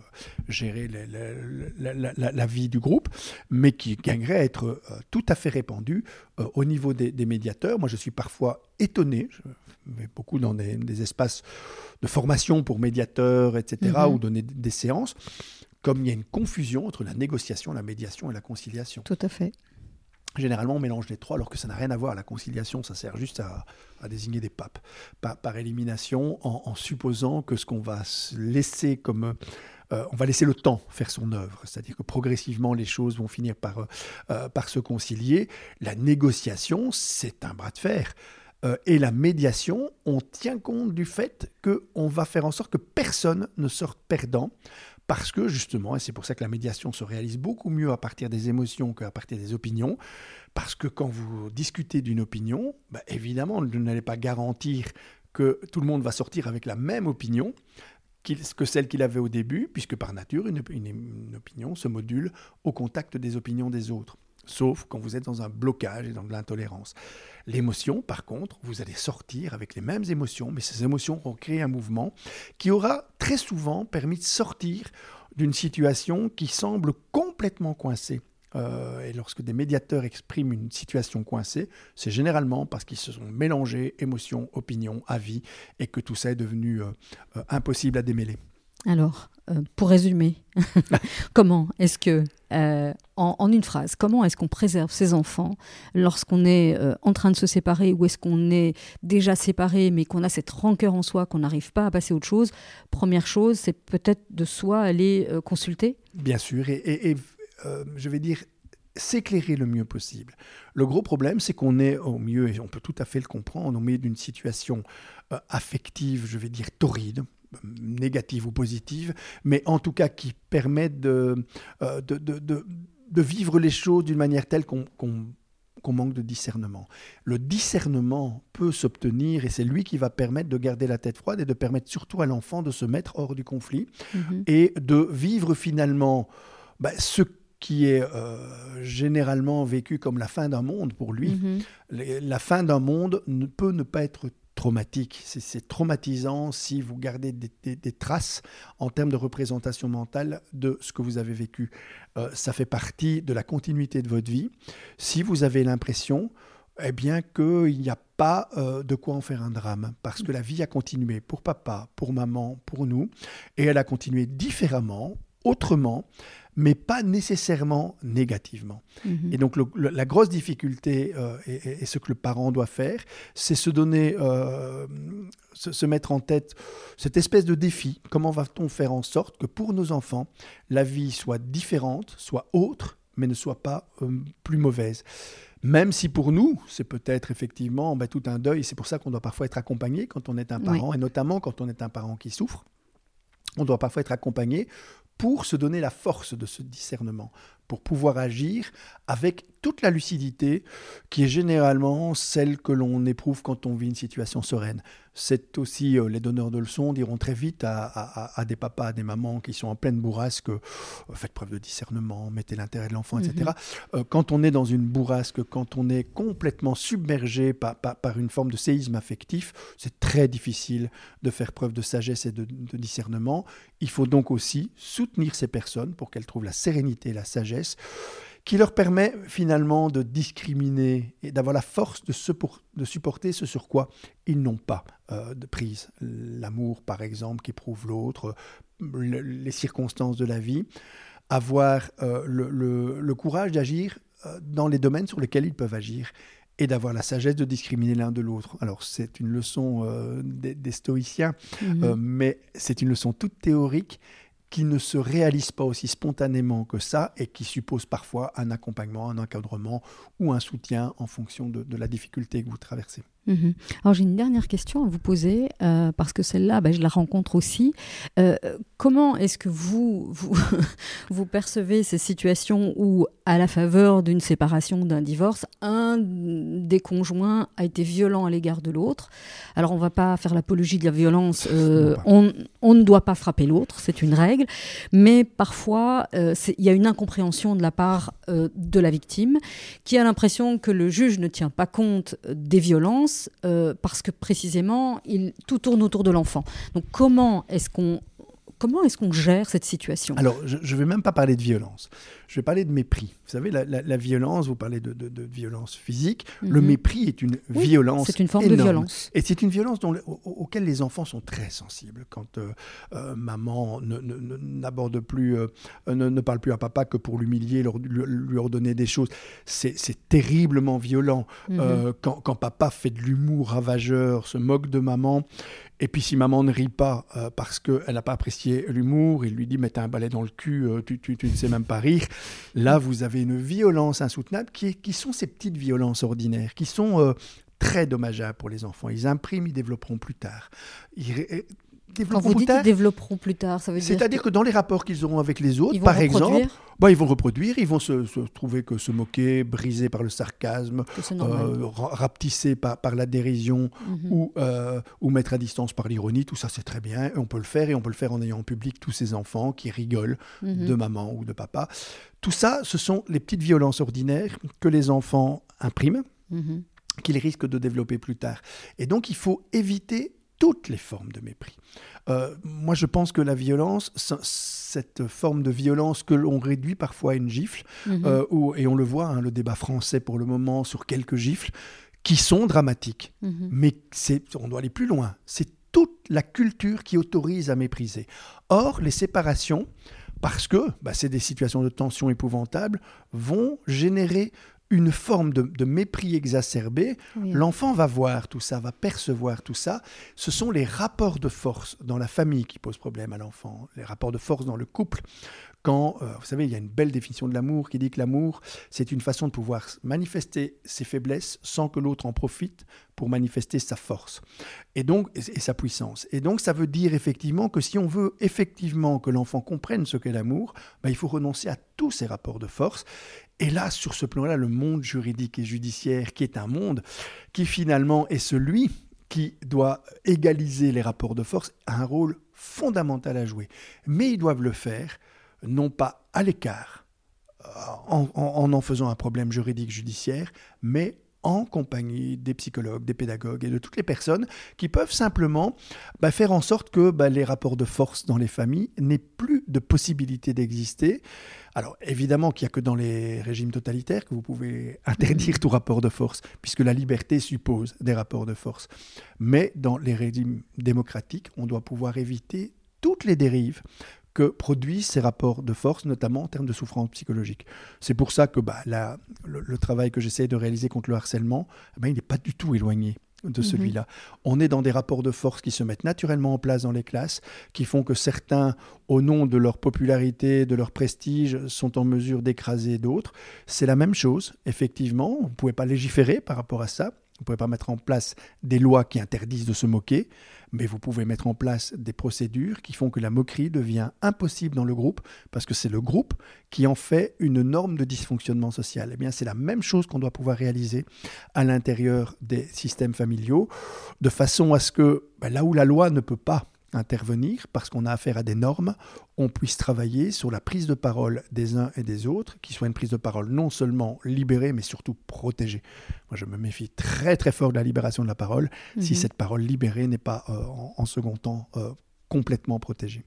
gérer la, vie du groupe, mais qui gagnerait à être euh, tout à fait répandu euh, au niveau des, médiateurs. Moi, je suis parfois étonné, je vais beaucoup dans des, espaces de formation pour médiateurs, etc., mhm. ou donner des séances, comme il y a une confusion entre la négociation, la médiation et la conciliation. Tout à fait. Généralement, on mélange les trois alors que ça n'a rien à voir. La conciliation, ça sert juste à, désigner des papes par, élimination, en, supposant que ce qu'on va laisser comme... Euh, on va laisser le temps faire son œuvre, c'est-à-dire que progressivement les choses vont finir par, euh, euh, par se concilier. La négociation, c'est un bras de fer. et la médiation, on tient compte du fait qu'on va faire en sorte que personne ne sorte perdant parce que justement, et c'est pour ça que la médiation se réalise beaucoup mieux à partir des émotions qu'à partir des opinions, parce que quand vous discutez d'une opinion, bah, évidemment, vous n'allez pas garantir que tout le monde va sortir avec la même opinion que celle qu'il avait au début, puisque par nature, une, une opinion se module au contact des opinions des autres sauf quand vous êtes dans un blocage et dans de l'intolérance. L'émotion, par contre, vous allez sortir avec les mêmes émotions, mais ces émotions vont créer un mouvement qui aura très souvent permis de sortir d'une situation qui semble complètement coincée. Euh, et lorsque des médiateurs expriment une situation coincée, c'est généralement parce qu'ils se sont mélangés émotions, opinions, avis, et que tout ça est devenu euh, euh, impossible à démêler. Alors, euh, pour résumer, comment est-ce que, euh, en, une phrase, comment est-ce qu'on préserve ses enfants lorsqu'on est euh, en train de se séparer ou est-ce qu'on est déjà séparé mais qu'on a cette rancœur en soi, qu'on n'arrive pas à passer à autre chose? Première chose, c'est peut-être de soi aller consulter. Bien sûr, et, je vais dire s'éclairer le mieux possible. Le gros problème, c'est qu'on est au mieux, et on peut tout à fait le comprendre, au milieu d'une situation affective, je vais dire torride, négative ou positive, mais en tout cas qui permettent euh, de, de, de, de, vivre les choses d'une manière telle qu'on manque de discernement. Le discernement peut s'obtenir et c'est lui qui va permettre de garder la tête froide et de permettre surtout à l'enfant de se mettre hors du conflit mhm. et de vivre finalement bah, ce qui est euh, généralement vécu comme la fin d'un monde pour lui. Mhm. La fin d'un monde ne peut ne pas être traumatique. C'est traumatisant si vous gardez des, traces en termes de représentation mentale de ce que vous avez vécu. Euh, ça fait partie de la continuité de votre vie. Si vous avez l'impression eh bien qu'il n'y a pas euh, de quoi en faire un drame, parce que la vie a continué pour papa, pour maman, pour nous, et elle a continué différemment, autrement, mais pas nécessairement négativement. Mhm. Et donc la grosse difficulté, euh, et, ce que le parent doit faire, c'est se donner, euh, se, mettre en tête cette espèce de défi. Comment va-t-on faire en sorte que pour nos enfants, la vie soit différente, soit autre, mais ne soit pas euh, plus mauvaise? Même si pour nous, c'est peut-être effectivement tout un deuil, c'est pour ça qu'on doit parfois être accompagné quand on est un parent, et notamment quand on est un parent qui souffre. On doit parfois être accompagné pour se donner la force de ce discernement, pour pouvoir agir avec toute la lucidité qui est généralement celle que l'on éprouve quand on vit une situation sereine. C'est aussi, euh, les donneurs de leçons diront très vite à, des papas, à des mamans qui sont en pleine bourrasque, euh, faites preuve de discernement, mettez l'intérêt de l'enfant, etc. Mhm. Euh, quand on est dans une bourrasque, quand on est complètement submergé par, par, une forme de séisme affectif, c'est très difficile de faire preuve de sagesse et de, de discernement. Il faut donc aussi soutenir ces personnes pour qu'elles trouvent la sérénité et la sagesse qui leur permet finalement de discriminer et d'avoir la force de, de, supporter ce sur quoi ils n'ont pas euh, de prise. L'amour, par exemple, qui prouve l'autre, les circonstances de la vie. Avoir euh, le, courage d'agir euh, dans les domaines sur lesquels ils peuvent agir et d'avoir la sagesse de discriminer l'un de l'autre. Alors c'est une leçon des, stoïciens, mmh mais c'est une leçon toute théorique qui ne se réalisent pas aussi spontanément que ça et qui supposent parfois un accompagnement, un encadrement ou un soutien en fonction de, la difficulté que vous traversez. Mhm. Alors j'ai une dernière question à vous poser, euh, parce que celle-là, ben, je la rencontre aussi. Euh, comment est-ce que vous, vous, vous, percevez ces situations où, à la faveur d'une séparation, d'un divorce, un des conjoints a été violent à l'égard de l'autre? Alors on ne va pas faire l'apologie de la violence, euh, on, on, ne doit pas frapper l'autre, c'est une règle, mais parfois il y a une incompréhension de la part de la victime qui a l'impression que le juge ne tient pas compte des violences euh, parce que précisément, tout tourne autour de l'enfant. Donc comment est-ce qu'on Comment est-ce qu'on gère cette situation? Alors, je ne vais même pas parler de violence. Je vais parler de mépris. Vous savez, la, violence, vous parlez de, violence physique. Le mhm. mépris est une violence. C'est une forme de violence. Et c'est une violence dont, auquel les enfants sont très sensibles. Quand euh, euh, maman n'aborde plus, euh, ne, parle plus à papa que pour l'humilier, lui, ordonner des choses, c'est terriblement violent. Mhm. quand, quand, papa fait de l'humour ravageur, se moque de maman, et puis si maman ne rit pas euh, parce qu'elle n'a pas apprécié l'humour, il lui dit mais t'as un balai dans le cul, euh, tu, tu, ne sais même pas rire. Là, vous avez une violence insoutenable qui, qui sont ces petites violences ordinaires, qui sont euh, très dommageables pour les enfants. Ils impriment, ils développeront plus tard. Quand vous dites qu'ils développeront plus tard, ça veut dire C'est-à-dire que... dans les rapports qu'ils auront avec les autres, par exemple, bah, ils vont reproduire, ils vont se, trouver que se moquer, brisé par le sarcasme, euh, rapetissé par, par, la dérision mhm. ou, euh, ou mettre à distance par l'ironie, tout ça c'est très bien, et on peut le faire, et on peut le faire en ayant en public tous ces enfants qui rigolent mhm. de maman ou de papa. Tout ça, ce sont les petites violences ordinaires que les enfants impriment, mhm. qu'ils risquent de développer plus tard. Et donc il faut éviter toutes les formes de mépris. Euh, moi, je pense que la violence, cette forme de violence que l'on réduit parfois à une gifle, mhm. euh, et on le voit, hein, le débat français pour le moment sur quelques gifles, qui sont dramatiques. Mhm. Mais on doit aller plus loin. C'est toute la culture qui autorise à mépriser. Or, les séparations, parce que bah, c'est des situations de tension épouvantables, vont générer une forme de, mépris exacerbé. L'enfant va voir tout ça, va percevoir tout ça. Ce sont les rapports de force dans la famille qui posent problème à l'enfant, les rapports de force dans le couple. Quand, euh, vous savez, il y a une belle définition de l'amour qui dit que l'amour, c'est une façon de pouvoir manifester ses faiblesses sans que l'autre en profite pour manifester sa force et donc et, sa puissance. Et donc ça veut dire effectivement que si on veut effectivement que l'enfant comprenne ce qu'est l'amour, ben, il faut renoncer à tous ces rapports de force. Et là, sur ce plan-là, le monde juridique et judiciaire, qui est un monde qui finalement est celui qui doit égaliser les rapports de force, a un rôle fondamental à jouer. Mais ils doivent le faire non pas à l'écart, euh, en, en, faisant un problème juridique judiciaire, mais en compagnie des psychologues, des pédagogues et de toutes les personnes qui peuvent simplement bah, faire en sorte que bah, les rapports de force dans les familles n'aient plus de possibilité d'exister. Alors évidemment qu'il n'y a que dans les régimes totalitaires que vous pouvez interdire tout rapport de force, puisque la liberté suppose des rapports de force. Mais dans les régimes démocratiques, on doit pouvoir éviter toutes les dérives que produisent ces rapports de force, notamment en termes de souffrance psychologique. C'est pour ça que bah, le, travail que j'essaie de réaliser contre le harcèlement, eh ben, il n'est pas du tout éloigné de mhm. celui-là. On est dans des rapports de force qui se mettent naturellement en place dans les classes, qui font que certains, au nom de leur popularité, de leur prestige, sont en mesure d'écraser d'autres. C'est la même chose, effectivement. On ne pouvait pas légiférer par rapport à ça. Vous ne pouvez pas mettre en place des lois qui interdisent de se moquer, mais vous pouvez mettre en place des procédures qui font que la moquerie devient impossible dans le groupe, parce que c'est le groupe qui en fait une norme de dysfonctionnement social. Eh bien, c'est la même chose qu'on doit pouvoir réaliser à l'intérieur des systèmes familiaux, de façon à ce que ben, là où la loi ne peut pas intervenir parce qu'on a affaire à des normes, on puisse travailler sur la prise de parole des uns et des autres, qui soit une prise de parole non seulement libérée, mais surtout protégée. Moi, je me méfie très très fort de la libération de la parole si mhm. cette parole libérée n'est pas euh, en, second temps euh, complètement protégée.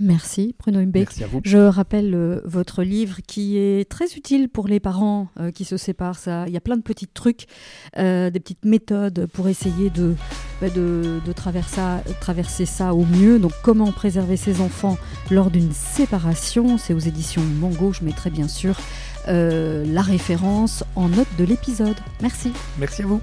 Merci Bruno Humbeck. Merci à vous. Je rappelle euh, votre livre qui est très utile pour les parents euh, qui se séparent. Ça, il y a plein de petits trucs, euh, des petites méthodes pour essayer de, bah, de, traverser, traverser, ça au mieux. Donc comment préserver ses enfants lors d'une séparation? C'est aux éditions Mango. Je mettrai bien sûr la référence en note de l'épisode. Merci. Merci à vous.